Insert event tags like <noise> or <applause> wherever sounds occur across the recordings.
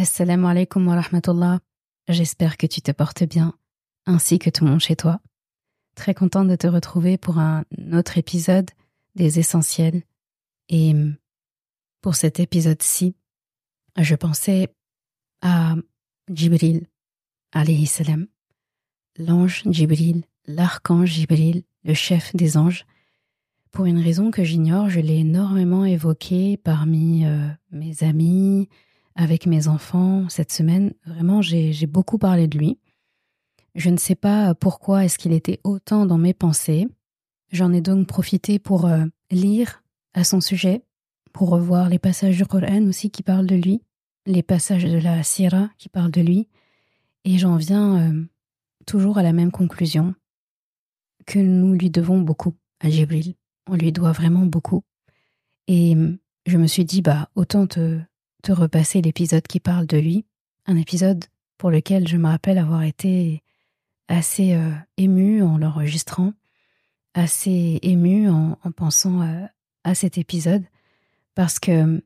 Assalamu alaikum wa rahmatullah. J'espère que tu te portes bien, ainsi que tout le monde chez toi. Très contente de te retrouver pour un autre épisode des Essentiels. Et pour cet épisode-ci, je pensais à Jibril, alayhi salam, l'ange Jibril, l'archange Jibril, le chef des anges. Pour une raison que j'ignore, je l'ai énormément évoqué parmi euh, mes amis, avec mes enfants cette semaine. Vraiment, j'ai beaucoup parlé de lui. Je ne sais pas pourquoi est-ce qu'il était autant dans mes pensées. J'en ai donc profité pour euh, lire à son sujet, pour revoir les passages du Coran aussi qui parlent de lui, les passages de la Sira qui parlent de lui, et j'en viens euh, toujours à la même conclusion, que nous lui devons beaucoup à Jibril. On lui doit vraiment beaucoup. Et je me suis dit, bah, autant te, te repasser l'épisode qui parle de lui, un épisode pour lequel je me rappelle avoir été assez euh, émue en l'enregistrant, assez émue en, pensant euh, à cet épisode, parce que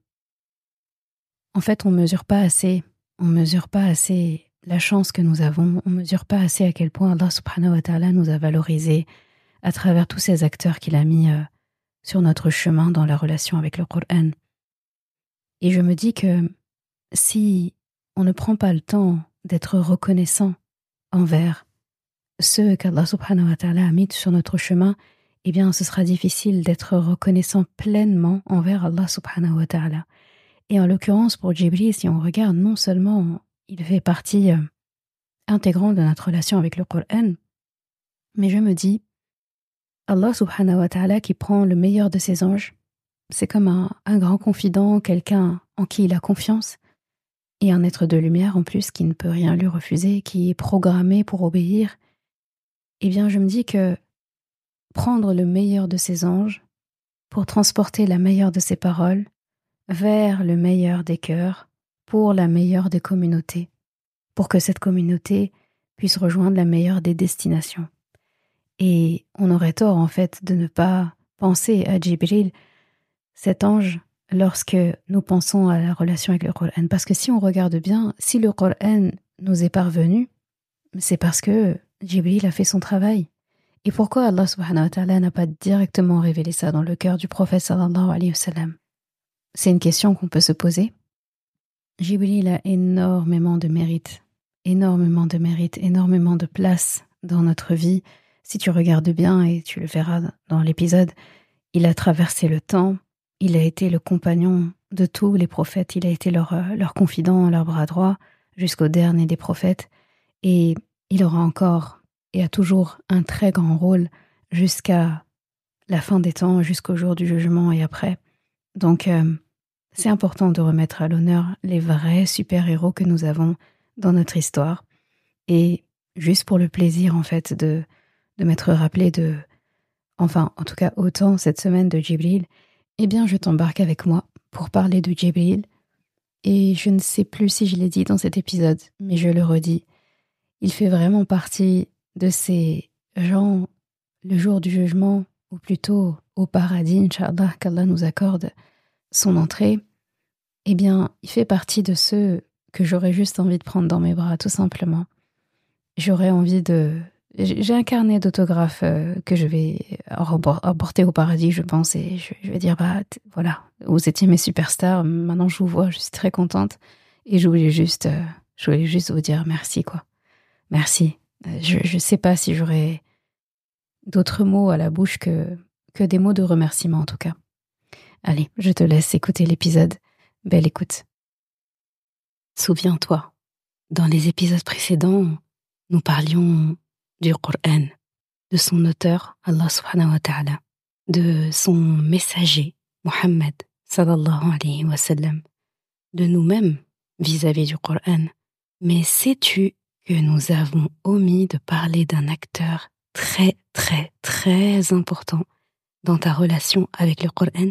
en fait on mesure pas assez, on mesure pas assez la chance que nous avons, on mesure pas assez à quel point Allah subhanahu nous a valorisé à travers tous ces acteurs qu'il a mis euh, sur notre chemin dans la relation avec le Coran. Et je me dis que si on ne prend pas le temps d'être reconnaissant envers ceux qu'Allah subhanahu wa ta'ala a mis sur notre chemin, eh bien ce sera difficile d'être reconnaissant pleinement envers Allah subhanahu wa ta'ala. Et en l'occurrence pour Jibril, si on regarde, non seulement il fait partie euh, intégrante de notre relation avec le Coran, mais je me dis, Allah subhanahu wa ta'ala qui prend le meilleur de ses anges, c'est comme un, grand confident, quelqu'un en qui il a confiance, et un être de lumière en plus qui ne peut rien lui refuser, qui est programmé pour obéir. Eh bien, je me dis que prendre le meilleur de ses anges pour transporter la meilleure de ses paroles vers le meilleur des cœurs, pour la meilleure des communautés, pour que cette communauté puisse rejoindre la meilleure des destinations. Et on aurait tort en fait de ne pas penser à Jibril cet ange lorsque nous pensons à la relation avec le Coran. Parce que si on regarde bien, si le Coran nous est parvenu, c'est parce que Jibril a fait son travail. Et pourquoi Allah subhanahu wa ta'ala n'a pas directement révélé ça dans le cœur du prophète sallallahu alayhi wa C'est une question qu'on peut se poser. Jibril a énormément de mérite, énormément de mérite, énormément de place dans notre vie. Si tu regardes bien, et tu le verras dans l'épisode, il a traversé le temps, il a été le compagnon de tous les prophètes, il a été leur, euh, leur confident, leur bras droit, jusqu'au dernier des prophètes, et il aura encore et a toujours un très grand rôle jusqu'à la fin des temps, jusqu'au jour du jugement et après. Donc, euh, c'est important de remettre à l'honneur les vrais super-héros que nous avons dans notre histoire. Et juste pour le plaisir, en fait, de, de m'être rappelé de, enfin, en tout cas, autant cette semaine de Jibril, eh bien, je t'embarque avec moi pour parler de Jibril. Et je ne sais plus si je l'ai dit dans cet épisode, mais je le redis. Il fait vraiment partie de ces gens, le jour du jugement, ou plutôt au paradis, Inch'Allah, qu'Allah nous accorde son entrée. Eh bien, il fait partie de ceux que j'aurais juste envie de prendre dans mes bras, tout simplement. J'aurais envie de, j'ai un carnet d'autographes euh, que je vais emporter au paradis, je pense, et je, vais dire, bah voilà, vous étiez mes superstars, maintenant je vous vois, je suis très contente, et je voulais juste, euh, je voulais juste vous dire merci, quoi. Merci. Euh, je ne sais pas si j'aurais d'autres mots à la bouche que, que des mots de remerciement, en tout cas. Allez, je te laisse écouter l'épisode. Belle écoute. Souviens-toi, dans les épisodes précédents, nous parlions du Coran, de son auteur, Allah subhanahu wa ta'ala, de son messager, sallam, de nous-mêmes vis-à-vis du Coran. Mais sais-tu que nous avons omis de parler d'un acteur très très très important dans ta relation avec le Coran?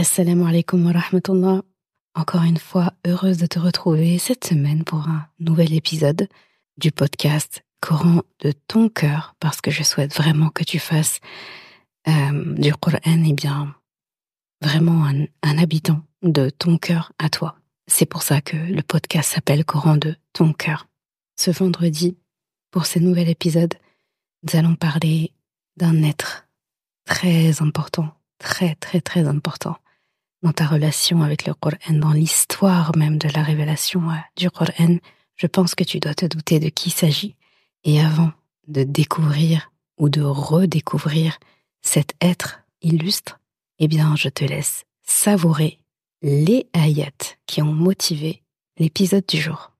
Assalamu alaikum wa rahmatullah. Encore une fois, heureuse de te retrouver cette semaine pour un nouvel épisode du podcast Coran de ton cœur, parce que je souhaite vraiment que tu fasses euh, du Coran, et eh bien, vraiment un habitant de ton cœur à toi. C'est pour ça que le podcast s'appelle Coran de ton cœur. Ce vendredi, pour ce nouvel épisode, nous allons parler d'un être très important, très très très important dans ta relation avec le Coran, dans l'histoire même de la révélation euh, du Coran, je pense que tu dois te douter de qui il s'agit. Et avant de découvrir ou de redécouvrir cet être illustre, eh bien, je te laisse savourer les ayats qui ont motivé l'épisode du jour.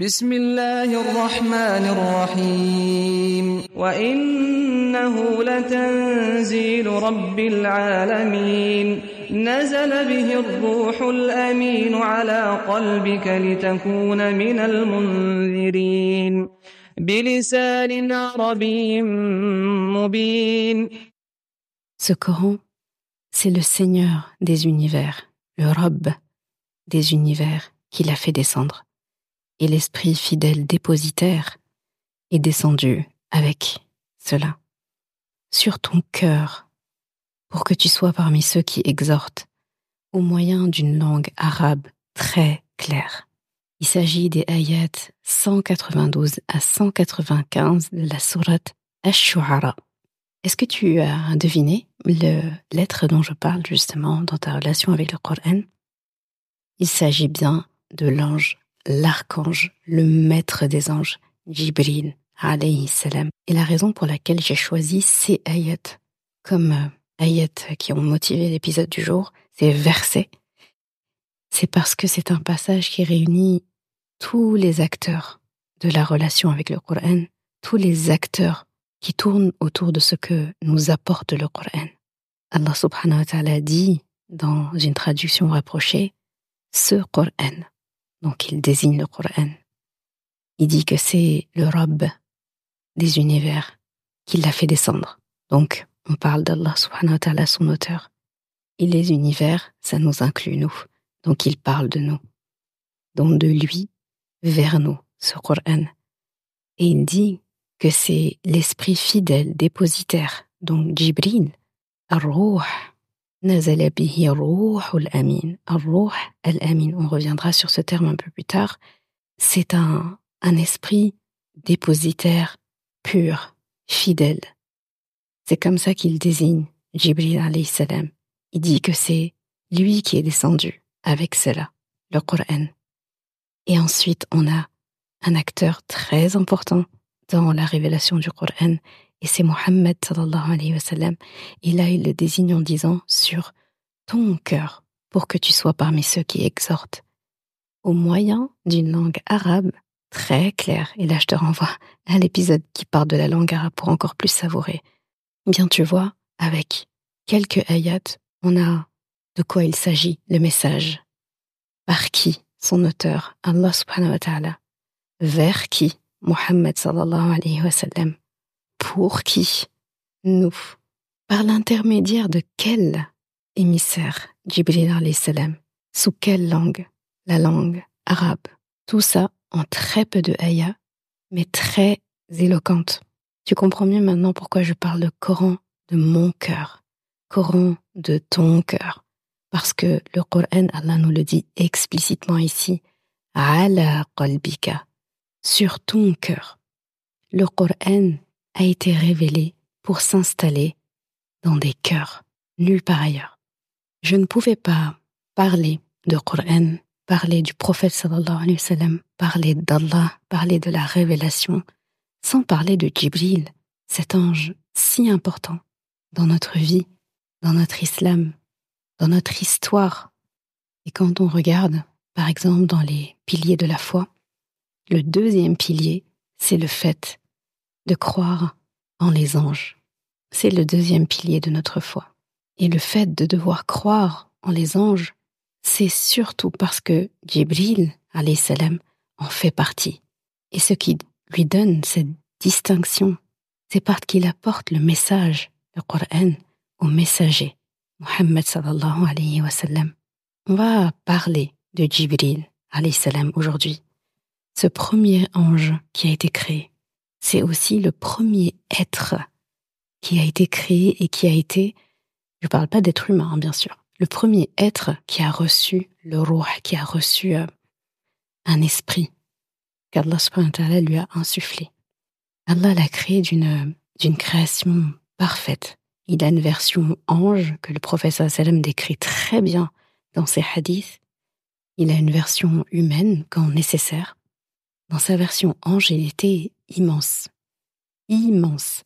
بسم الله الرحمن الرحيم وإنه لتنزيل رب العالمين نزل به الروح الأمين على قلبك لتكون من المنذرين بلسان عربي مبين Ce Coran, c'est le Seigneur des univers, le Rob des univers qui l'a fait descendre. Et l'Esprit fidèle dépositaire est descendu avec cela sur ton cœur pour que tu sois parmi ceux qui exhortent au moyen d'une langue arabe très claire. Il s'agit des ayats 192 à 195 de la sourate Ash-Shu'ara. Est-ce que tu as deviné le lettre dont je parle justement dans ta relation avec le Coran? Il s'agit bien de l'ange, l'archange, le maître des anges, Jibril, alayhi salam. Et la raison pour laquelle j'ai choisi ces ayats comme euh, ayats qui ont motivé l'épisode du jour, ces versets, c'est parce que c'est un passage qui réunit tous les acteurs de la relation avec le Coran, tous les acteurs qui tournent autour de ce que nous apporte le Coran. Allah subhanahu wa ta'ala dit dans une traduction rapprochée, ce Coran. Donc il désigne le Coran. Il dit que c'est le Rob des univers qui l'a fait descendre. Donc on parle d'Allah subhanahu wa ta'ala, son auteur. Et les univers, ça nous inclut nous. Donc il parle de nous. Donc de lui vers nous, ce Coran. Et il dit que c'est l'esprit fidèle dépositaire, donc Jibril, Ar-Ruh, nazala bihi al-Amin. On reviendra sur ce terme un peu plus tard. C'est un, un esprit dépositaire pur, fidèle, c'est comme ça qu'il désigne Jibril alayhi salam. Il dit que c'est lui qui est descendu avec cela, le Coran. Et ensuite, on a un acteur très important dans la révélation du Coran, et c'est Mohammed sallallahu alayhi wa sallam. Et là, il le désigne en disant sur ton cœur pour que tu sois parmi ceux qui exhortent au moyen d'une langue arabe très claire. Et là, je te renvoie à l'épisode qui parle de la langue arabe pour encore plus savourer Bien, tu vois, avec quelques ayats, on a de quoi il s'agit, le message. Par qui son auteur, Allah subhanahu wa ta'ala. Vers qui Muhammad sallallahu alayhi wa sallam. Pour qui Nous. Par l'intermédiaire de quel émissaire Jibril salam Sous quelle langue La langue arabe. Tout ça en très peu de ayats, mais très éloquente. Tu comprends mieux maintenant pourquoi je parle de Coran de mon cœur, Coran de ton cœur. Parce que le Coran, Allah nous le dit explicitement ici, ala qalbika, sur ton cœur. Le Coran a été révélé pour s'installer dans des cœurs, nulle part ailleurs. Je ne pouvais pas parler de Coran, parler du prophète sallallahu alayhi wa sallam, parler d'Allah, parler de la révélation, sans parler de Jibril, cet ange si important dans notre vie, dans notre islam, dans notre histoire. Et quand on regarde, par exemple, dans les piliers de la foi, le deuxième pilier, c'est le fait de croire en les anges. C'est le deuxième pilier de notre foi. Et le fait de devoir croire en les anges, c'est surtout parce que Jibril, salam, en fait partie. Et ce qui lui donne cette distinction, c'est parce qu'il apporte le message, le Coran, au messager, Muhammad sallallahu alayhi wa sallam. On va parler de Jibril, alayhi salam, aujourd'hui. Ce premier ange qui a été créé, c'est aussi le premier être qui a été créé et qui a été, je ne parle pas d'être humain, hein, bien sûr, le premier être qui a reçu le roi, qui a reçu euh, un esprit qu'Allah lui a insufflé. Allah l'a créé d'une, d'une création parfaite. Il a une version ange que le professeur Salem décrit très bien dans ses hadiths. Il a une version humaine quand nécessaire. Dans sa version ange, il était immense. Immense.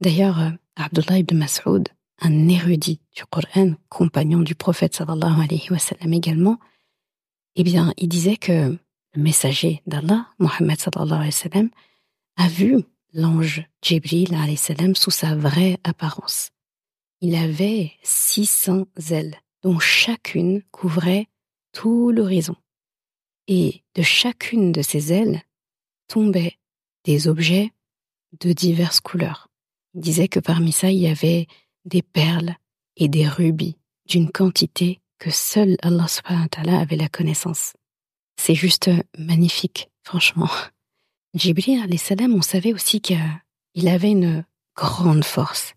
D'ailleurs, euh, Abdullah ibn Mas'ud, un érudit du Coran, compagnon du prophète sallallahu alayhi wa sallam également, eh bien, il disait que le messager d'Allah, Mohammed sallallahu alayhi wa sallam, a vu l'ange Jibril alayhi salam sous sa vraie apparence. Il avait 600 ailes, dont chacune couvrait tout l'horizon. Et de chacune de ces ailes tombaient des objets de diverses couleurs. Il disait que parmi ça, il y avait des perles et des rubis d'une quantité que seul Allah subhanahu avait la connaissance. C'est juste magnifique, franchement. <laughs> Jibril salam, on savait aussi qu'il avait une grande force.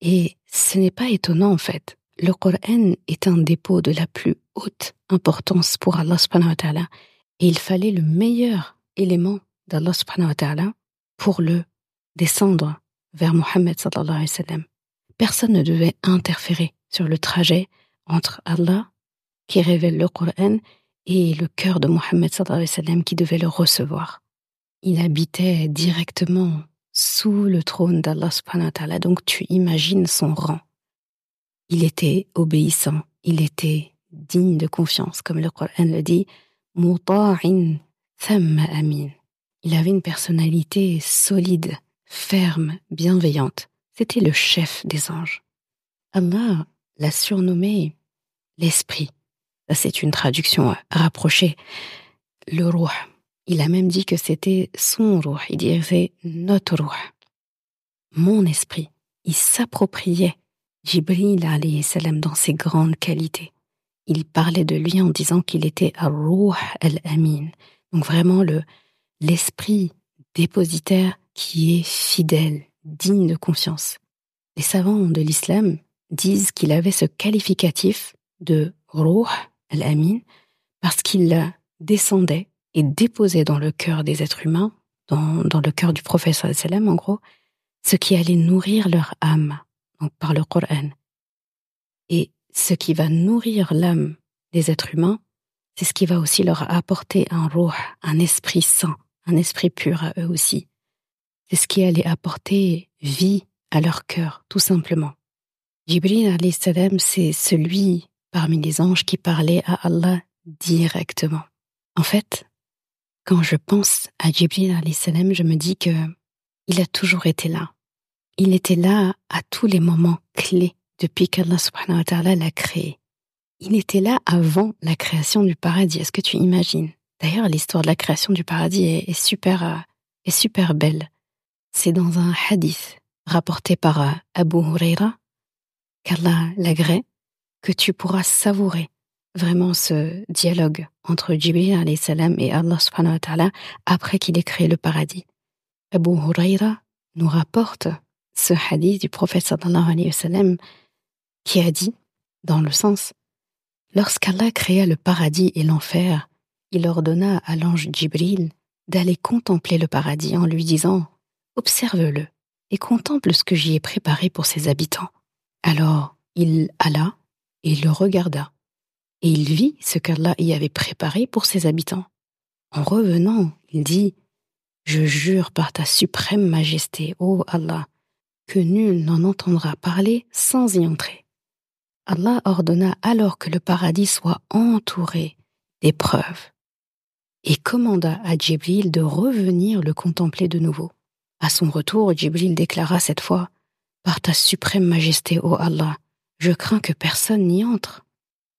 Et ce n'est pas étonnant en fait. Le Coran est un dépôt de la plus haute importance pour Allah subhanahu wa ta'ala. Et il fallait le meilleur élément d'Allah subhanahu wa ta'ala pour le descendre vers Mohammed sallallahu alayhi wa sallam. Personne ne devait interférer sur le trajet entre Allah, qui révèle le Coran, et le cœur de Mohammed sallallahu alayhi wa sallam qui devait le recevoir. Il habitait directement sous le trône d'Allah subhanahu wa ta'ala, donc tu imagines son rang. Il était obéissant, il était digne de confiance, comme le Coran le dit, amin. Il avait une personnalité solide, ferme, bienveillante. C'était le chef des anges. Allah l'a surnommé l'esprit. C'est une traduction rapprochée. Le roi. Il a même dit que c'était son roi. Il disait notre roi. Mon esprit. Il s'appropriait Jibril salam dans ses grandes qualités. Il parlait de lui en disant qu'il était Ar-Ruh al-Amin. Donc vraiment le, l'esprit dépositaire qui est fidèle, digne de confiance. Les savants de l'islam disent qu'il avait ce qualificatif de Ruh al-Amin parce qu'il descendait et déposait dans le cœur des êtres humains, dans, dans le cœur du prophète en gros, ce qui allait nourrir leur âme, donc par le Coran. Et ce qui va nourrir l'âme des êtres humains, c'est ce qui va aussi leur apporter un ruh, un esprit saint, un esprit pur à eux aussi. C'est ce qui allait apporter vie à leur cœur, tout simplement. Jibril salam, c'est celui parmi les anges qui parlait à Allah directement. En fait, quand je pense à Jibril salam, je me dis que il a toujours été là. Il était là à tous les moments clés depuis qu'Allah subhanahu wa ta'ala l'a créé. Il était là avant la création du paradis. Est-ce que tu imagines? D'ailleurs, l'histoire de la création du paradis est, super, euh, est super belle. C'est dans un hadith rapporté par euh, Abu Huraira, qu'Allah l'agrée, que tu pourras savourer vraiment ce dialogue entre Jibril salam et Allah subhanahu wa ta'ala après qu'il ait créé le paradis. Abu Huraira nous rapporte ce hadith du prophète sallallahu alayhi wa sallam qui a dit, dans le sens, lorsqu'Allah créa le paradis et l'enfer, il ordonna à l'ange Jibril d'aller contempler le paradis en lui disant Observe-le et contemple ce que j'y ai préparé pour ses habitants. Alors il alla et le regarda, et il vit ce qu'Allah y avait préparé pour ses habitants. En revenant, il dit Je jure par ta suprême majesté, ô Allah, que nul n'en entendra parler sans y entrer. Allah ordonna alors que le paradis soit entouré d'épreuves et commanda à Djibril de revenir le contempler de nouveau. À son retour, Djibril déclara cette fois Par ta suprême majesté, ô Allah, je crains que personne n'y entre.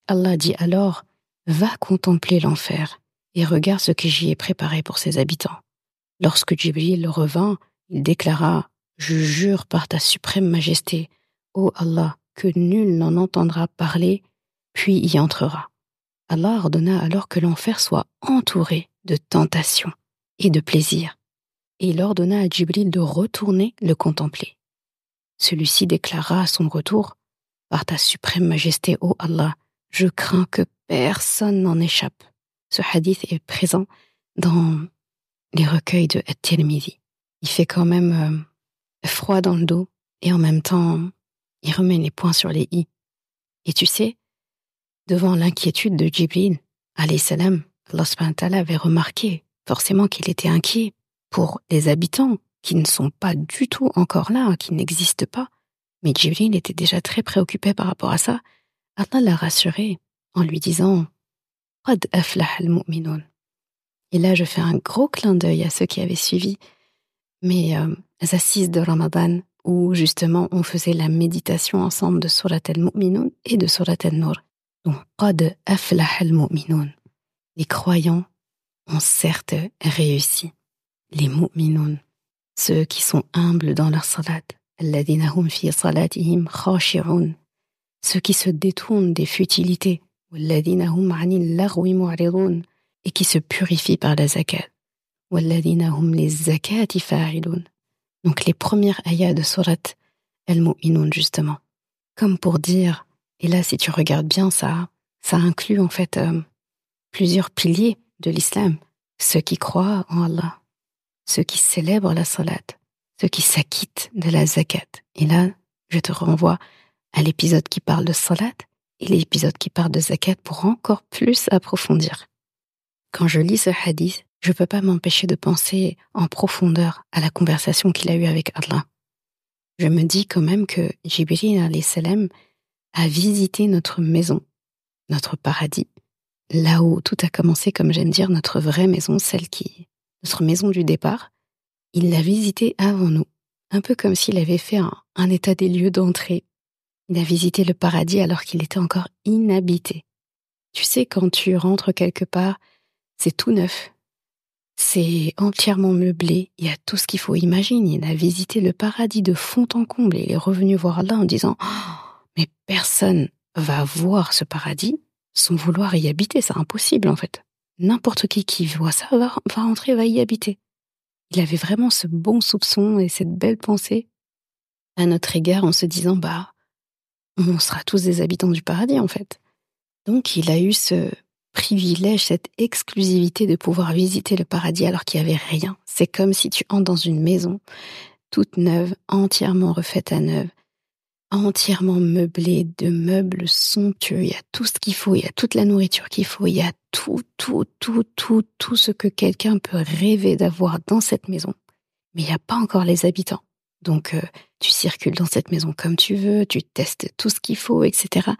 Allah dit alors Va contempler l'enfer et regarde ce que j'y ai préparé pour ses habitants. Lorsque Djibril revint, il déclara Je jure par ta suprême majesté, ô Allah, que nul n'en entendra parler, puis y entrera. Allah ordonna alors que l'enfer soit entouré de tentations et de plaisirs, et il ordonna à Djibril de retourner le contempler. Celui-ci déclara à son retour Par ta suprême majesté, ô Allah, je crains que personne n'en échappe. Ce hadith est présent dans les recueils de At-Tirmidhi. Il fait quand même euh, froid dans le dos et en même temps, il remet les points sur les i. Et tu sais, devant l'inquiétude de Jibril, alayhi salam, Allah avait remarqué forcément qu'il était inquiet pour les habitants qui ne sont pas du tout encore là, qui n'existent pas. Mais Jibril était déjà très préoccupé par rapport à ça. Allah l'a rassuré en lui disant Et là, je fais un gros clin d'œil à ceux qui avaient suivi mes euh, assises de Ramadan où justement on faisait la méditation ensemble de Surat al-Mu'minun et de Surat al-Nur. Donc, Qad aflah al-Mu'minun. Les croyants ont certes réussi. Les Mu'minun, ceux qui sont humbles dans leur salat, alladhina hum fi salatihim khashi'un, ceux qui se détournent des futilités, walladhina hum 'anil lagwi mu'ridun, et qui se purifient par la zakat, walladhina hum les zakati donc les premières ayats de Surat El-Mu'minun, justement. Comme pour dire, et là si tu regardes bien ça, ça inclut en fait euh, plusieurs piliers de l'islam. Ceux qui croient en Allah, ceux qui célèbrent la salat, ceux qui s'acquittent de la zakat. Et là, je te renvoie à l'épisode qui parle de salat et l'épisode qui parle de zakat pour encore plus approfondir. Quand je lis ce hadith, je ne peux pas m'empêcher de penser en profondeur à la conversation qu'il a eue avec Allah. Je me dis quand même que Jibril salam a visité notre maison, notre paradis, là où tout a commencé, comme j'aime dire, notre vraie maison, celle qui, notre maison du départ. Il l'a visité avant nous, un peu comme s'il avait fait un état des lieux d'entrée. Il a visité le paradis alors qu'il était encore inhabité. Tu sais, quand tu rentres quelque part, c'est tout neuf, c'est entièrement meublé, il y a tout ce qu'il faut imaginer. Il a visité le paradis de fond en comble et il est revenu voir Allah en disant oh, Mais personne va voir ce paradis sans vouloir y habiter, c'est impossible en fait. N'importe qui qui voit ça va, va entrer, va y habiter. Il avait vraiment ce bon soupçon et cette belle pensée à notre égard en se disant Bah, on sera tous des habitants du paradis en fait. Donc il a eu ce, privilège, cette exclusivité de pouvoir visiter le paradis alors qu'il n'y avait rien. C'est comme si tu entres dans une maison toute neuve, entièrement refaite à neuf, entièrement meublée de meubles somptueux. Il y a tout ce qu'il faut, il y a toute la nourriture qu'il faut, il y a tout, tout, tout, tout, tout ce que quelqu'un peut rêver d'avoir dans cette maison. Mais il n'y a pas encore les habitants. Donc, euh, tu circules dans cette maison comme tu veux, tu testes tout ce qu'il faut, etc.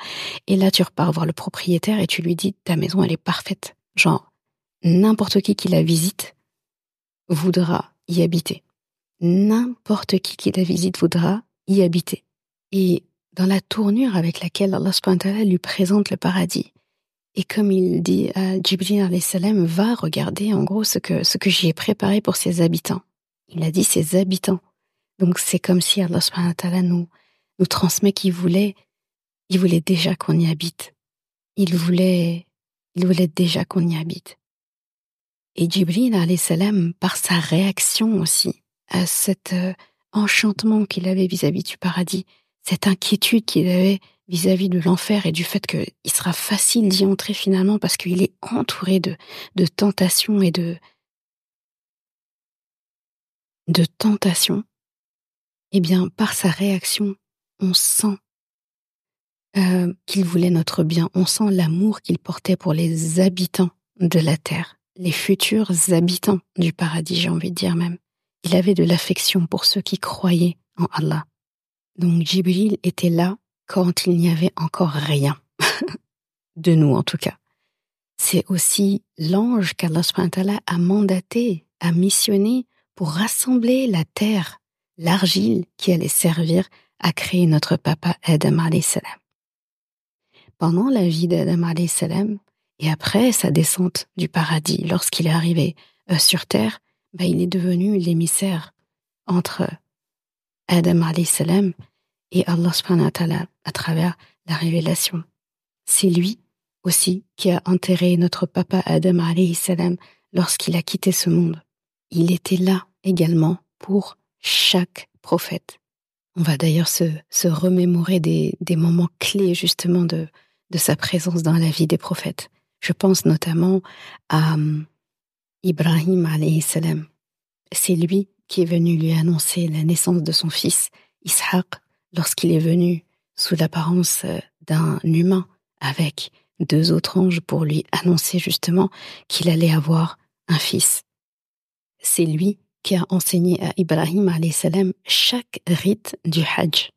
Et là, tu repars voir le propriétaire et tu lui dis, ta maison, elle est parfaite. Genre, n'importe qui qui la visite voudra y habiter. N'importe qui qui la visite voudra y habiter. Et dans la tournure avec laquelle Allah lui présente le paradis, et comme il dit à Jibril salam, va regarder en gros ce que, ce que j'y ai préparé pour ses habitants. Il a dit ses habitants. Donc c'est comme si Allah nous, nous transmet qu'il voulait, il voulait déjà qu'on y habite. Il voulait, il voulait déjà qu'on y habite. Et Jibril salam, par sa réaction aussi à cet euh, enchantement qu'il avait vis-à-vis du paradis, cette inquiétude qu'il avait vis-à-vis de l'enfer et du fait qu'il sera facile d'y entrer finalement parce qu'il est entouré de, de tentations et de, de tentation, eh bien, par sa réaction, on sent euh, qu'il voulait notre bien, on sent l'amour qu'il portait pour les habitants de la terre, les futurs habitants du paradis, j'ai envie de dire même. Il avait de l'affection pour ceux qui croyaient en Allah. Donc Jibril était là quand il n'y avait encore rien. <laughs> de nous en tout cas. C'est aussi l'ange qu'Allah a mandaté, a missionné pour rassembler la terre, l'argile qui allait servir à créer notre papa Adam salam. Pendant la vie d'Adam salam et après sa descente du paradis, lorsqu'il est arrivé euh, sur terre, bah, il est devenu l'émissaire entre Adam salam et Allah à travers la révélation. C'est lui aussi qui a enterré notre papa Adam salam lorsqu'il a quitté ce monde. Il était là également pour chaque prophète. On va d'ailleurs se, remémorer des, moments clés justement de, de sa présence dans la vie des prophètes. Je pense notamment à hum, Ibrahim salam. C'est lui qui est venu lui annoncer la naissance de son fils Ishaq lorsqu'il est venu sous l'apparence euh, d'un humain avec deux autres anges pour lui annoncer justement qu'il allait avoir un fils. C'est lui qui a enseigné à Ibrahim salam chaque rite du Hajj.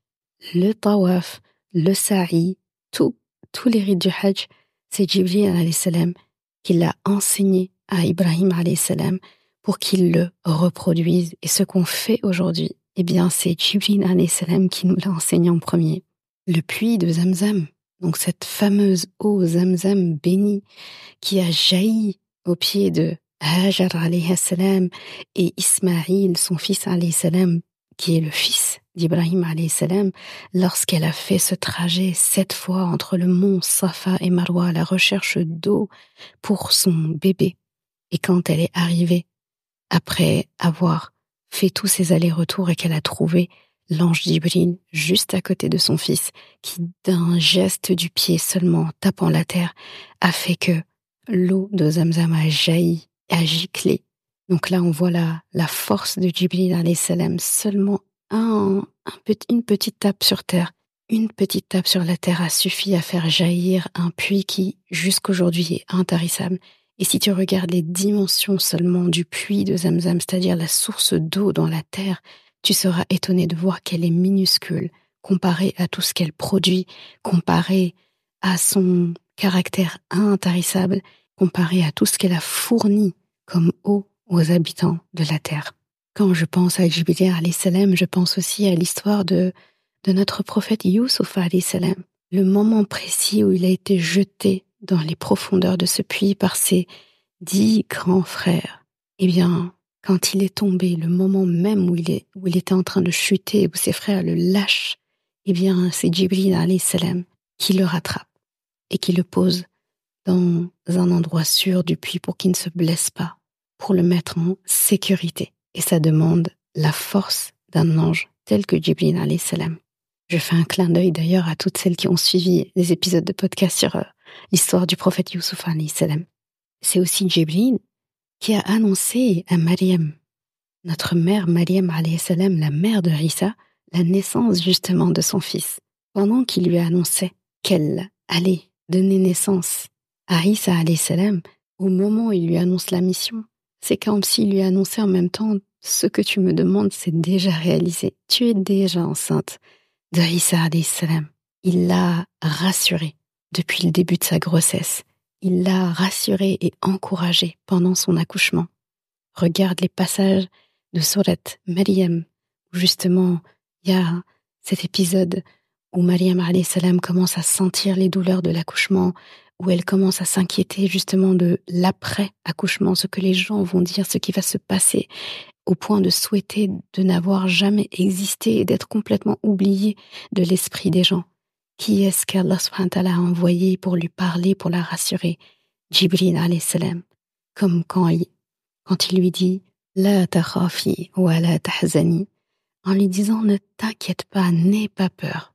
Le tawaf, le sa'i, tous les rites du Hajj, c'est Jibril salam qui l'a enseigné à Ibrahim salam pour qu'il le reproduise. Et ce qu'on fait aujourd'hui, eh bien, c'est Jibril salam qui nous l'a enseigné en premier. Le puits de Zamzam, donc cette fameuse eau Zamzam bénie qui a jailli au pied de Hajar salam et Ismaïl, son fils salam, qui est le fils d'Ibrahim salam, lorsqu'elle a fait ce trajet sept fois entre le mont Safa et Marwa à la recherche d'eau pour son bébé. Et quand elle est arrivée, après avoir fait tous ses allers-retours et qu'elle a trouvé l'ange d'Ibrahim juste à côté de son fils, qui d'un geste du pied seulement tapant la terre a fait que l'eau de Zamzam a jailli, a giclé. Donc là, on voit la, la force de Jibril salam seulement un, une petite tape sur terre. Une petite tape sur la terre a suffi à faire jaillir un puits qui, jusqu'aujourd'hui, est intarissable. Et si tu regardes les dimensions seulement du puits de Zamzam, c'est-à-dire la source d'eau dans la terre, tu seras étonné de voir qu'elle est minuscule comparée à tout ce qu'elle produit, comparée à son caractère intarissable, comparée à tout ce qu'elle a fourni comme eau aux habitants de la terre. Quand je pense à Jibril salam, je pense aussi à l'histoire de, de notre prophète Youssouf salam, le moment précis où il a été jeté dans les profondeurs de ce puits par ses dix grands frères. Eh bien, quand il est tombé, le moment même où il, est, où il était en train de chuter, où ses frères le lâchent, eh bien, c'est Jibril qui le rattrape et qui le pose dans un endroit sûr du puits pour qu'il ne se blesse pas, pour le mettre en sécurité. Et ça demande la force d'un ange tel que Jibril salam. Je fais un clin d'œil d'ailleurs à toutes celles qui ont suivi les épisodes de podcast sur euh, l'histoire du prophète Youssouf salam. C'est aussi Jibril qui a annoncé à Mariam, notre mère Mariam salam, la mère de Rissa, la naissance justement de son fils, pendant qu'il lui annonçait qu'elle allait donner naissance à Rissa salam, au moment où il lui annonce la mission, c'est comme s'il lui annonçait en même temps ce que tu me demandes, c'est déjà réalisé. Tu es déjà enceinte de Rissa salam. Il l'a rassurée depuis le début de sa grossesse il l'a rassurée et encouragée pendant son accouchement. Regarde les passages de Surat Maryam, où justement il y a cet épisode où Maryam salam commence à sentir les douleurs de l'accouchement, où elle commence à s'inquiéter justement de l'après-accouchement, ce que les gens vont dire, ce qui va se passer, au point de souhaiter de n'avoir jamais existé et d'être complètement oubliée de l'esprit des gens. Qui est-ce qu'Allah a envoyé pour lui parler, pour la rassurer? Jibril salam. Comme quand il, quand il lui dit La takhafi wa la tahzani, en lui disant Ne t'inquiète pas, n'aie pas peur,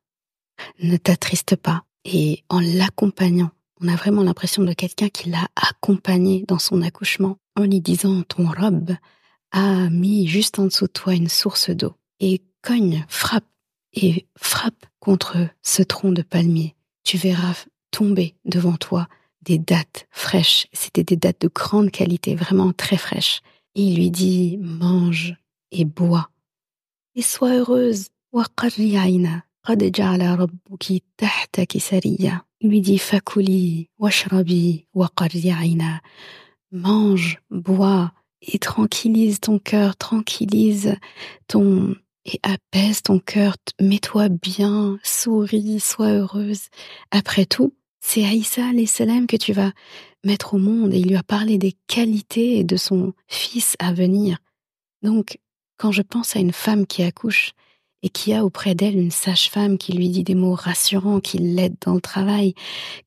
ne t'attriste pas. Et en l'accompagnant, on a vraiment l'impression de quelqu'un qui l'a accompagné dans son accouchement, en lui disant Ton robe a mis juste en dessous de toi une source d'eau et cogne, frappe et frappe contre ce tronc de palmier, tu verras tomber devant toi des dattes fraîches. C'était des dattes de grande qualité, vraiment très fraîches. Il lui dit, mange et bois. Et sois heureuse. Il lui dit, fakuli, washrabi, Mange, bois et tranquillise ton cœur, tranquillise ton et apaise ton cœur, mets-toi bien, souris, sois heureuse. Après tout, c'est Aïssa salam que tu vas mettre au monde et il lui a parlé des qualités de son fils à venir. Donc, quand je pense à une femme qui accouche et qui a auprès d'elle une sage-femme qui lui dit des mots rassurants, qui l'aide dans le travail,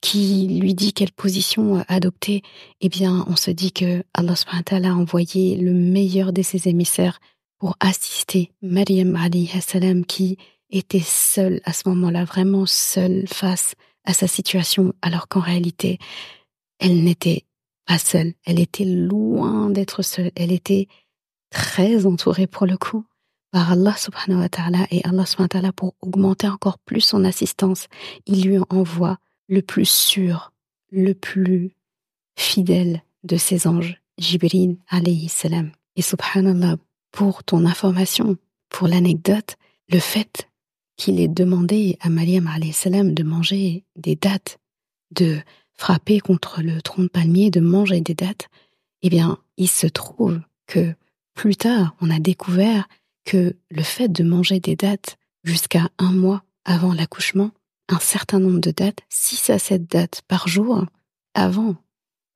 qui lui dit quelle position adopter, eh bien, on se dit que Allah a envoyé le meilleur de ses émissaires pour assister Maryam salam qui était seule à ce moment-là, vraiment seule face à sa situation, alors qu'en réalité, elle n'était pas seule, elle était loin d'être seule, elle était très entourée pour le coup par Allah subhanahu wa ta'ala et Allah subhanahu wa ta'ala pour augmenter encore plus son assistance, il lui envoie le plus sûr, le plus fidèle de ses anges, Jibril alayhi salam. Et subhanallah, pour ton information, pour l'anecdote, le fait qu'il ait demandé à Mariam salam de manger des dattes, de frapper contre le tronc de palmier, de manger des dattes, eh bien, il se trouve que plus tard, on a découvert que le fait de manger des dattes jusqu'à un mois avant l'accouchement, un certain nombre de dates, 6 à 7 dates par jour, avant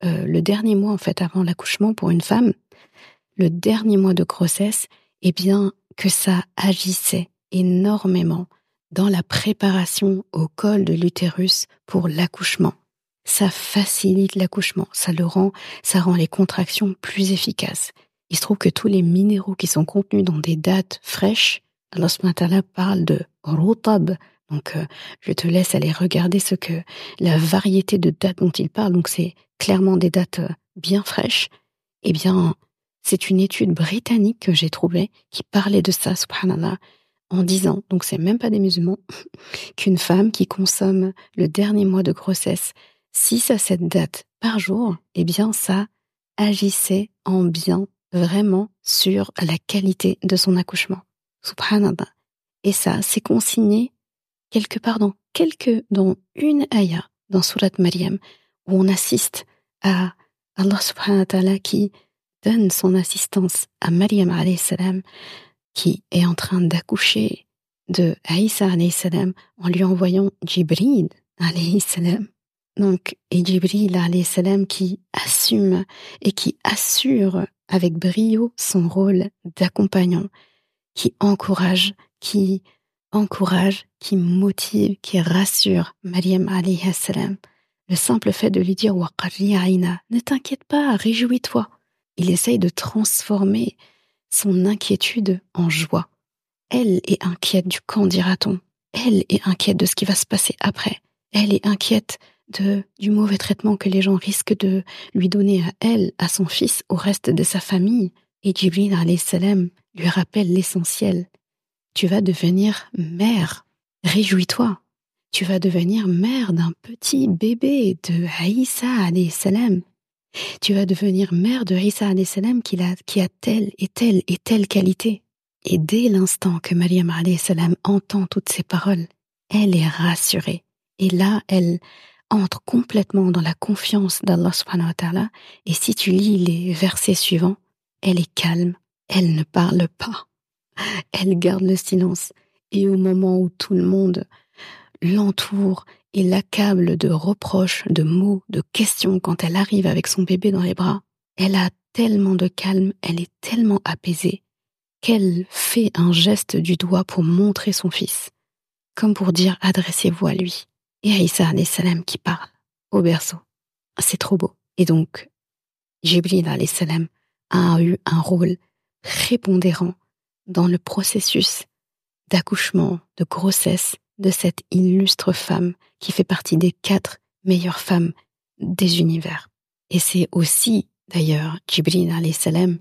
euh, le dernier mois en fait avant l'accouchement pour une femme, le dernier mois de grossesse, eh bien, que ça agissait énormément dans la préparation au col de l'utérus pour l'accouchement. Ça facilite l'accouchement, ça le rend, ça rend les contractions plus efficaces. Il se trouve que tous les minéraux qui sont contenus dans des dates fraîches, Allah parle de rotab. Donc, euh, je te laisse aller regarder ce que la variété de dates dont il parle. Donc, c'est clairement des dates euh, bien fraîches. Eh bien, c'est une étude britannique que j'ai trouvée qui parlait de ça, subhanallah, en disant, donc c'est même pas des musulmans, <laughs> qu'une femme qui consomme le dernier mois de grossesse 6 à 7 dates par jour, eh bien ça agissait en bien vraiment sur la qualité de son accouchement. Subhanallah. Et ça, c'est consigné quelque part dans quelque, dans une ayah dans Surat Maryam, où on assiste à Allah subhanahu wa ta'ala qui donne son assistance à Maryam salam qui est en train d'accoucher de Aïssa salam en lui envoyant Jibril salam. Donc, et Jibril salam qui assume et qui assure avec brio son rôle d'accompagnant, qui encourage, qui encourage, qui motive, qui rassure Maryam salam. Le simple fait de lui dire ne t'inquiète pas, réjouis-toi il essaye de transformer son inquiétude en joie. Elle est inquiète du quand dira-t-on. Elle est inquiète de ce qui va se passer après. Elle est inquiète du mauvais traitement que les gens risquent de lui donner à elle, à son fils, au reste de sa famille. Et Jibril salam lui rappelle l'essentiel. Tu vas devenir mère. Réjouis-toi. Tu vas devenir mère d'un petit bébé de Aïssa salam. Tu vas devenir mère de Isa salam qui a, qui a telle et telle et telle qualité. Et dès l'instant que Maryam salam entend toutes ces paroles, elle est rassurée. Et là, elle entre complètement dans la confiance d'Allah subhanahu wa ta'ala. Et si tu lis les versets suivants, elle est calme, elle ne parle pas, <laughs> elle garde le silence. Et au moment où tout le monde l'entoure et l'accable de reproches, de mots, de questions quand elle arrive avec son bébé dans les bras. Elle a tellement de calme, elle est tellement apaisée, qu'elle fait un geste du doigt pour montrer son fils, comme pour dire adressez-vous à lui. Et Aïssa salam qui parle au berceau. C'est trop beau. Et donc, Jibril salam a eu un rôle prépondérant dans le processus d'accouchement, de grossesse de cette illustre femme qui fait partie des quatre meilleures femmes des univers. Et c'est aussi, d'ailleurs, Jibril salam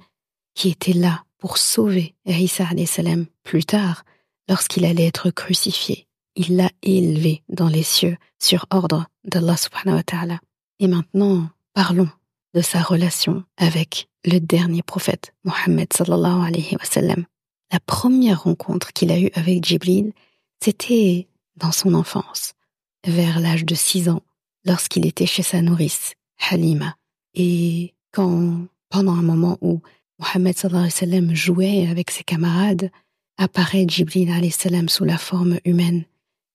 qui était là pour sauver Isa salam plus tard, lorsqu'il allait être crucifié. Il l'a élevé dans les cieux sur ordre d'Allah subhanahu wa ta'ala. Et maintenant, parlons de sa relation avec le dernier prophète, Mohammed sallallahu alayhi wa. La première rencontre qu'il a eue avec Jibril, c'était dans son enfance, vers l'âge de six ans, lorsqu'il était chez sa nourrice, Halima. Et quand, pendant un moment où Mohammed sallam jouait avec ses camarades, apparaît Jibril salam sous la forme humaine,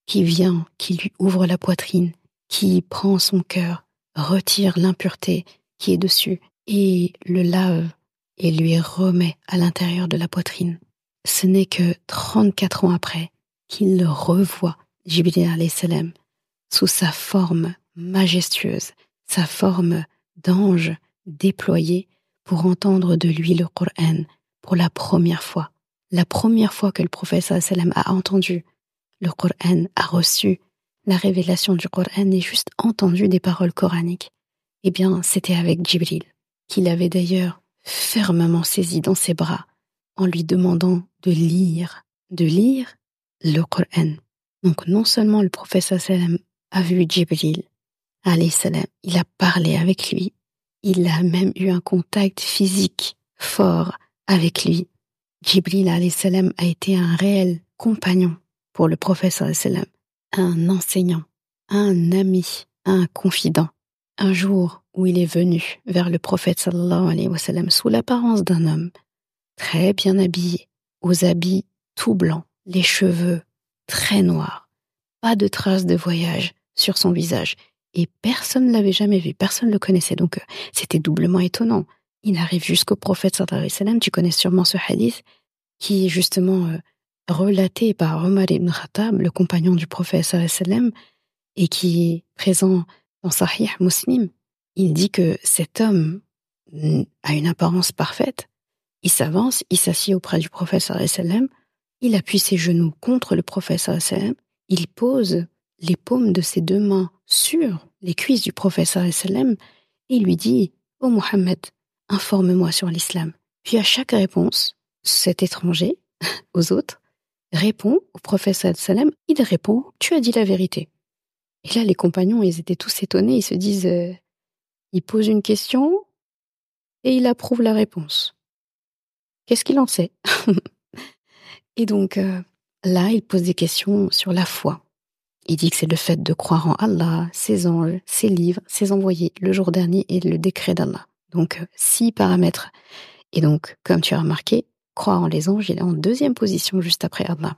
qui vient, qui lui ouvre la poitrine, qui prend son cœur, retire l'impureté qui est dessus et le lave et lui remet à l'intérieur de la poitrine. Ce n'est que 34 ans après qu'il revoit, Jibril salam, sous sa forme majestueuse, sa forme d'ange déployé pour entendre de lui le Coran pour la première fois. La première fois que le prophète a entendu le Coran, a reçu la révélation du Coran et juste entendu des paroles coraniques, eh bien, c'était avec Jibril, qu'il avait d'ailleurs fermement saisi dans ses bras en lui demandant de lire, de lire le Coran. Donc, non seulement le prophète sallam a vu Jibril, salam, il a parlé avec lui, il a même eu un contact physique fort avec lui. Jibril salam a été un réel compagnon pour le professeur un enseignant, un ami, un confident. Un jour où il est venu vers le prophète sallallahu alayhi sous l'apparence d'un homme, très bien habillé, aux habits tout blancs, les cheveux très noirs, pas de traces de voyage sur son visage, et personne ne l'avait jamais vu, personne ne le connaissait, donc euh, c'était doublement étonnant. Il arrive jusqu'au prophète sallallahu alayhi tu connais sûrement ce hadith, qui justement euh, relaté par Omar ibn Khattab, le compagnon du prophète et qui est présent dans Sahih Muslim. Il dit que cet homme a une apparence parfaite, il s'avance, il s'assied auprès du prophète il appuie ses genoux contre le prophète il pose les paumes de ses deux mains sur les cuisses du prophète sallam et lui dit Ô oh Mohammed, informe-moi sur l'islam. Puis à chaque réponse, cet étranger, <laughs> aux autres, répond au prophète sallam, il répond Tu as dit la vérité. Et là, les compagnons, ils étaient tous étonnés, ils se disent euh, Il pose une question et il approuve la réponse. Qu'est-ce qu'il en sait? <laughs> Et donc, euh, là, il pose des questions sur la foi, il dit que c'est le fait de croire en Allah, ses anges, ses livres, ses envoyés, le jour dernier et le décret d'Allah. Donc, euh, six paramètres. Et donc, comme tu as remarqué, croire en les anges, il est en deuxième position juste après Allah.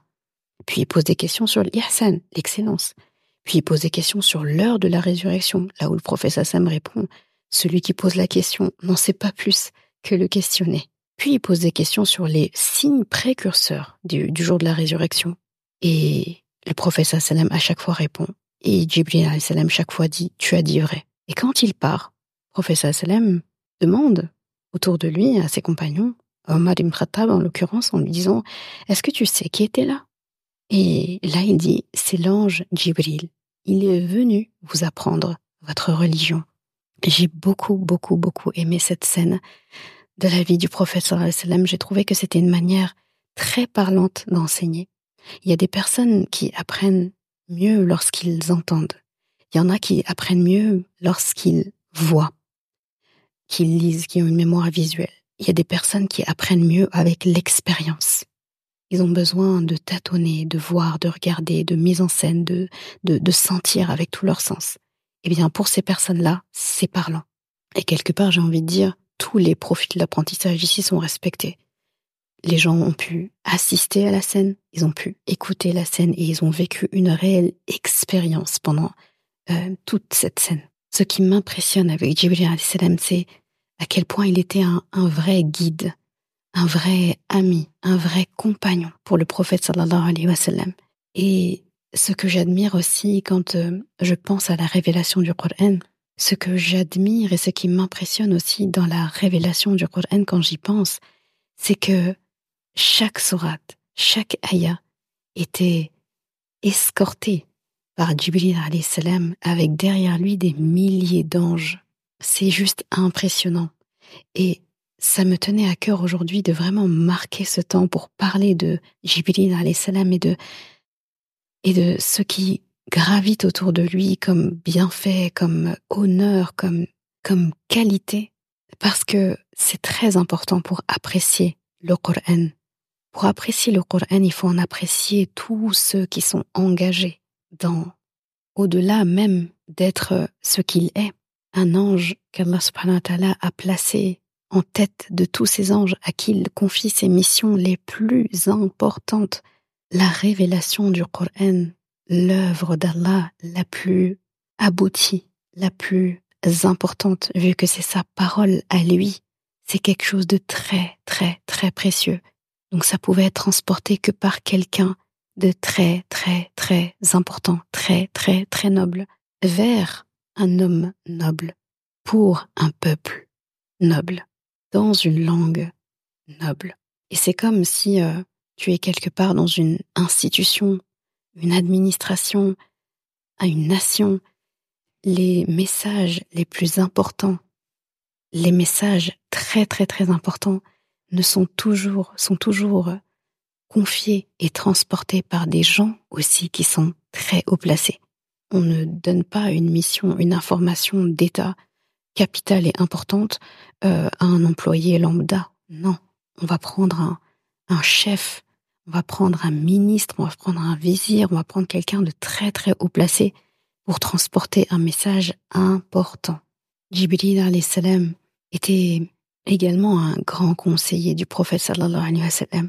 Puis il pose des questions sur l'ihsan, l'excellence. Puis il pose des questions sur l'heure de la résurrection, là où le prophète Sam répond, celui qui pose la question n'en sait pas plus que le questionné. Puis il pose des questions sur les signes précurseurs du, jour de la résurrection. Et le prophète sallam à chaque fois répond. Et Jibril sallam chaque fois dit Tu as dit vrai. Et quand il part, le prophète demande autour de lui, à ses compagnons, Ibn Khattab en l'occurrence, en lui disant Est-ce que tu sais qui était là? Et là il dit C'est l'ange Jibril. Il est venu vous apprendre votre religion. J'ai beaucoup, beaucoup, beaucoup aimé cette scène de la vie du prophète. J'ai trouvé que c'était une manière très parlante d'enseigner. Il y a des personnes qui apprennent mieux lorsqu'ils entendent. Il y en a qui apprennent mieux lorsqu'ils voient, qu'ils lisent, qui ont une mémoire visuelle. Il y a des personnes qui apprennent mieux avec l'expérience. Ils ont besoin de tâtonner, de voir, de regarder, de mise en scène, de, de, de sentir avec tout leur sens. Eh bien, pour ces personnes-là, c'est parlant. Et quelque part, j'ai envie de dire, tous les profils de l'apprentissage ici sont respectés les gens ont pu assister à la scène, ils ont pu écouter la scène et ils ont vécu une réelle expérience pendant euh, toute cette scène. Ce qui m'impressionne avec Jibril salam, c'est à quel point il était un, vrai guide, un vrai ami, un vrai compagnon pour le prophète sallallahu alayhi wa sallam. Et ce que j'admire aussi quand euh, je pense à la révélation du Coran, ce que j'admire et ce qui m'impressionne aussi dans la révélation du Coran quand j'y pense, c'est que chaque sourate, chaque ayah était escorté par Jibril salam avec derrière lui des milliers d'anges. C'est juste impressionnant. Et ça me tenait à cœur aujourd'hui de vraiment marquer ce temps pour parler de Jibril salam et de, et de ce qui gravite autour de lui comme bienfait, comme honneur, comme, comme qualité, parce que c'est très important pour apprécier le Coran. Pour apprécier le Coran, il faut en apprécier tous ceux qui sont engagés dans, au-delà même d'être ce qu'il est, un ange qu'Allah a placé en tête de tous ces anges à qui il confie ses missions les plus importantes, la révélation du Coran, l'œuvre d'Allah la plus aboutie, la plus importante, vu que c'est sa parole à lui. C'est quelque chose de très, très, très précieux. Donc ça pouvait être transporté que par quelqu'un de très, très, très important, très, très, très noble, vers un homme noble, pour un peuple noble, dans une langue noble. Et c'est comme si euh, tu es quelque part dans une institution, une administration, à une nation, les messages les plus importants, les messages très très très importants ne sont toujours, sont toujours confiés et transportés par des gens aussi qui sont très haut placés. On ne donne pas une mission, une information d'État capitale et importante euh, à un employé lambda. Non, on va prendre un, un chef, on va prendre un ministre, on va prendre un vizir, on va prendre quelqu'un de très très haut placé pour transporter un message important. Jibril salam était également un grand conseiller du prophète sallallahu alayhi.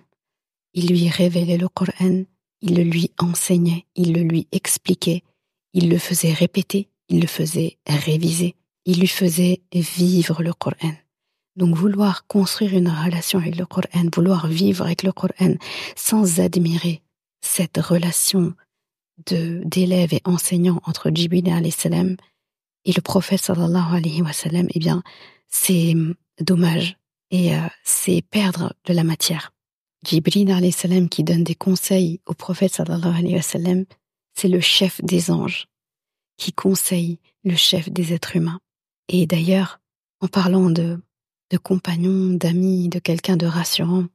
Il lui révélait le Coran, il le lui enseignait, il le lui expliquait, il le faisait répéter, il le faisait réviser, il lui faisait vivre le Coran. Donc vouloir construire une relation avec le Coran, vouloir vivre avec le Coran sans admirer cette relation de d'élèves et enseignants entre Jibril alayhi salam et le prophète sallallahu alayhi wa eh bien, c'est dommage et euh, c'est perdre de la matière. Jibril alayhi salam qui donne des conseils au prophète sallallahu alayhi wa c'est le chef des anges qui conseille le chef des êtres humains. Et d'ailleurs, en parlant de, compagnons, d'amis, de quelqu'un de rassurant,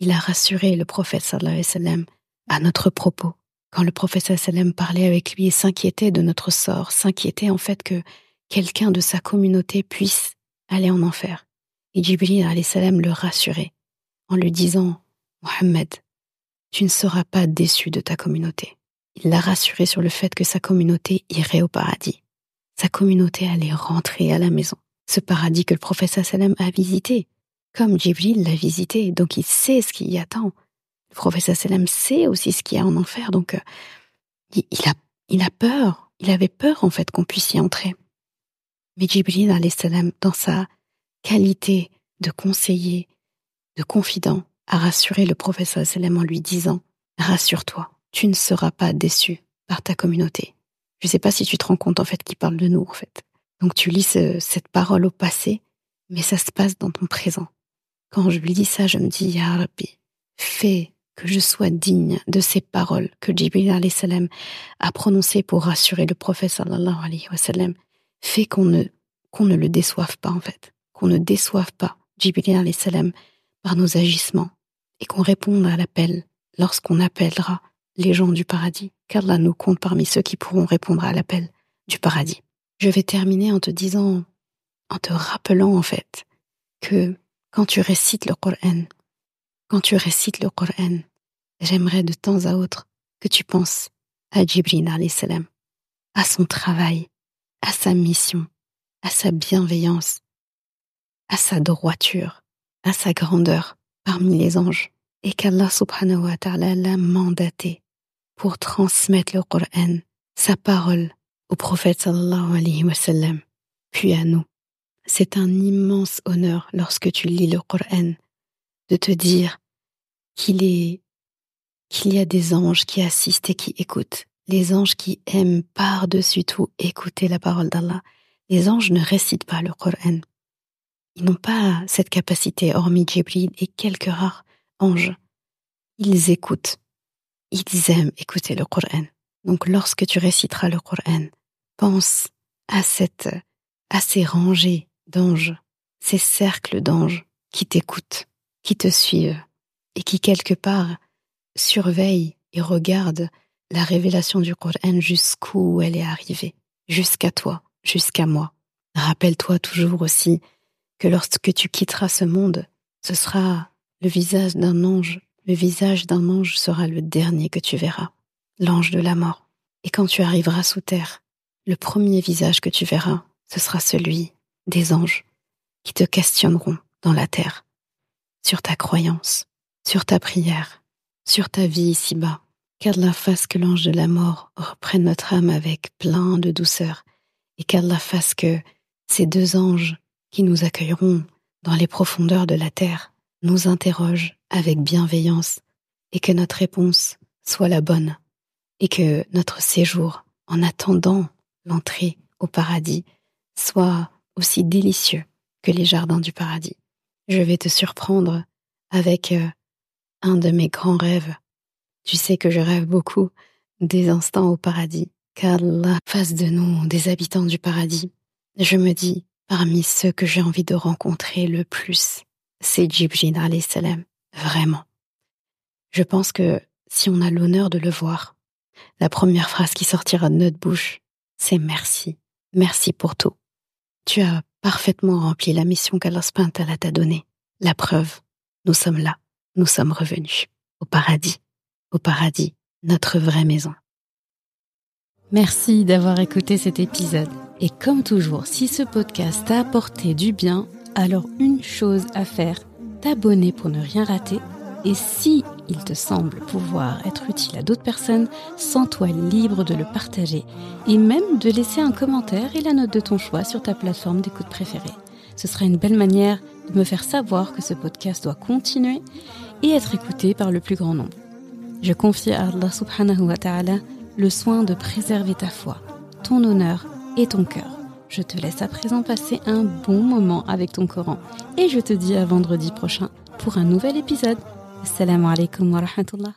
il a rassuré le prophète sallallahu alayhi wa à notre propos. Quand le prophète sallam parlait avec lui et s'inquiétait de notre sort, s'inquiétait en fait que quelqu'un de sa communauté puisse aller en enfer. Et Jibril salam le rassurait en lui disant Mohammed, tu ne seras pas déçu de ta communauté. Il l'a rassuré sur le fait que sa communauté irait au paradis. Sa communauté allait rentrer à la maison. Ce paradis que le prophète sallam a visité, comme Jibril l'a visité, donc il sait ce qui y attend. Le prophète sallam sait aussi ce qu'il y a en enfer, donc euh, il, a, il a peur. Il avait peur en fait qu'on puisse y entrer. Mais Jibril salam, dans sa qualité de conseiller, de confident, a rassuré le professeur Salem en lui disant Rassure-toi, tu ne seras pas déçu par ta communauté. Je ne sais pas si tu te rends compte en fait qu'il parle de nous en fait. Donc tu lis cette parole au passé, mais ça se passe dans ton présent. Quand je lui dis ça, je me dis Ya Rabbi, fais que je sois digne de ces paroles que Jibril a prononcées pour rassurer le prophète sallallahu alayhi wa sallam. Fais qu'on ne, qu'on ne le déçoive pas en fait qu'on ne déçoive pas Jibril salam par nos agissements et qu'on réponde à l'appel lorsqu'on appellera les gens du paradis, qu'Allah nous compte parmi ceux qui pourront répondre à l'appel du paradis. Je vais terminer en te disant, en te rappelant en fait, que quand tu récites le Coran, quand tu récites le Coran, j'aimerais de temps à autre que tu penses à Jibril salam, à son travail, à sa mission, à sa bienveillance, à sa droiture, à sa grandeur parmi les anges, et qu'Allah subhanahu wa ta'ala l'a mandaté pour transmettre le Coran, sa parole, au prophète sallallahu alayhi wa sallam, puis à nous. C'est un immense honneur lorsque tu lis le Coran de te dire qu'il est qu'il y a des anges qui assistent et qui écoutent, les anges qui aiment par-dessus tout écouter la parole d'Allah. Les anges ne récitent pas le Coran, ils n'ont pas cette capacité, hormis Jibril et quelques rares anges. Ils écoutent. Ils aiment écouter le Coran. Donc lorsque tu réciteras le Coran, pense à cette, à ces rangées d'anges, ces cercles d'anges qui t'écoutent, qui te suivent et qui quelque part surveillent et regardent la révélation du Coran jusqu'où elle est arrivée, jusqu'à toi, jusqu'à moi. Rappelle-toi toujours aussi que lorsque tu quitteras ce monde, ce sera le visage d'un ange. Le visage d'un ange sera le dernier que tu verras, l'ange de la mort. Et quand tu arriveras sous terre, le premier visage que tu verras, ce sera celui des anges qui te questionneront dans la terre sur ta croyance, sur ta prière, sur ta vie ici-bas. Qu'Allah fasse que l'ange de la mort reprenne notre âme avec plein de douceur et qu'Allah fasse que ces deux anges qui nous accueilleront dans les profondeurs de la terre nous interrogent avec bienveillance et que notre réponse soit la bonne et que notre séjour en attendant l'entrée au paradis soit aussi délicieux que les jardins du paradis. Je vais te surprendre avec euh, un de mes grands rêves. Tu sais que je rêve beaucoup des instants au paradis, qu'Allah fasse de nous des habitants du paradis. Je me dis, parmi ceux que j'ai envie de rencontrer le plus, c'est Jibril salam. Vraiment. Je pense que si on a l'honneur de le voir, la première phrase qui sortira de notre bouche, c'est merci. Merci pour tout. Tu as parfaitement rempli la mission qu'Allah t'a donnée. La preuve, nous sommes là, nous sommes revenus au paradis, au paradis, notre vraie maison. Merci d'avoir écouté cet épisode. Et comme toujours, si ce podcast t'a apporté du bien, alors une chose à faire, t'abonner pour ne rien rater. Et si il te semble pouvoir être utile à d'autres personnes, sens-toi libre de le partager et même de laisser un commentaire et la note de ton choix sur ta plateforme d'écoute préférée. Ce sera une belle manière de me faire savoir que ce podcast doit continuer et être écouté par le plus grand nombre. Je confie à Allah subhanahu wa ta'ala le soin de préserver ta foi, ton honneur et ton cœur. Je te laisse à présent passer un bon moment avec ton Coran et je te dis à vendredi prochain pour un nouvel épisode. Assalamu alaikum wa rahmatullah.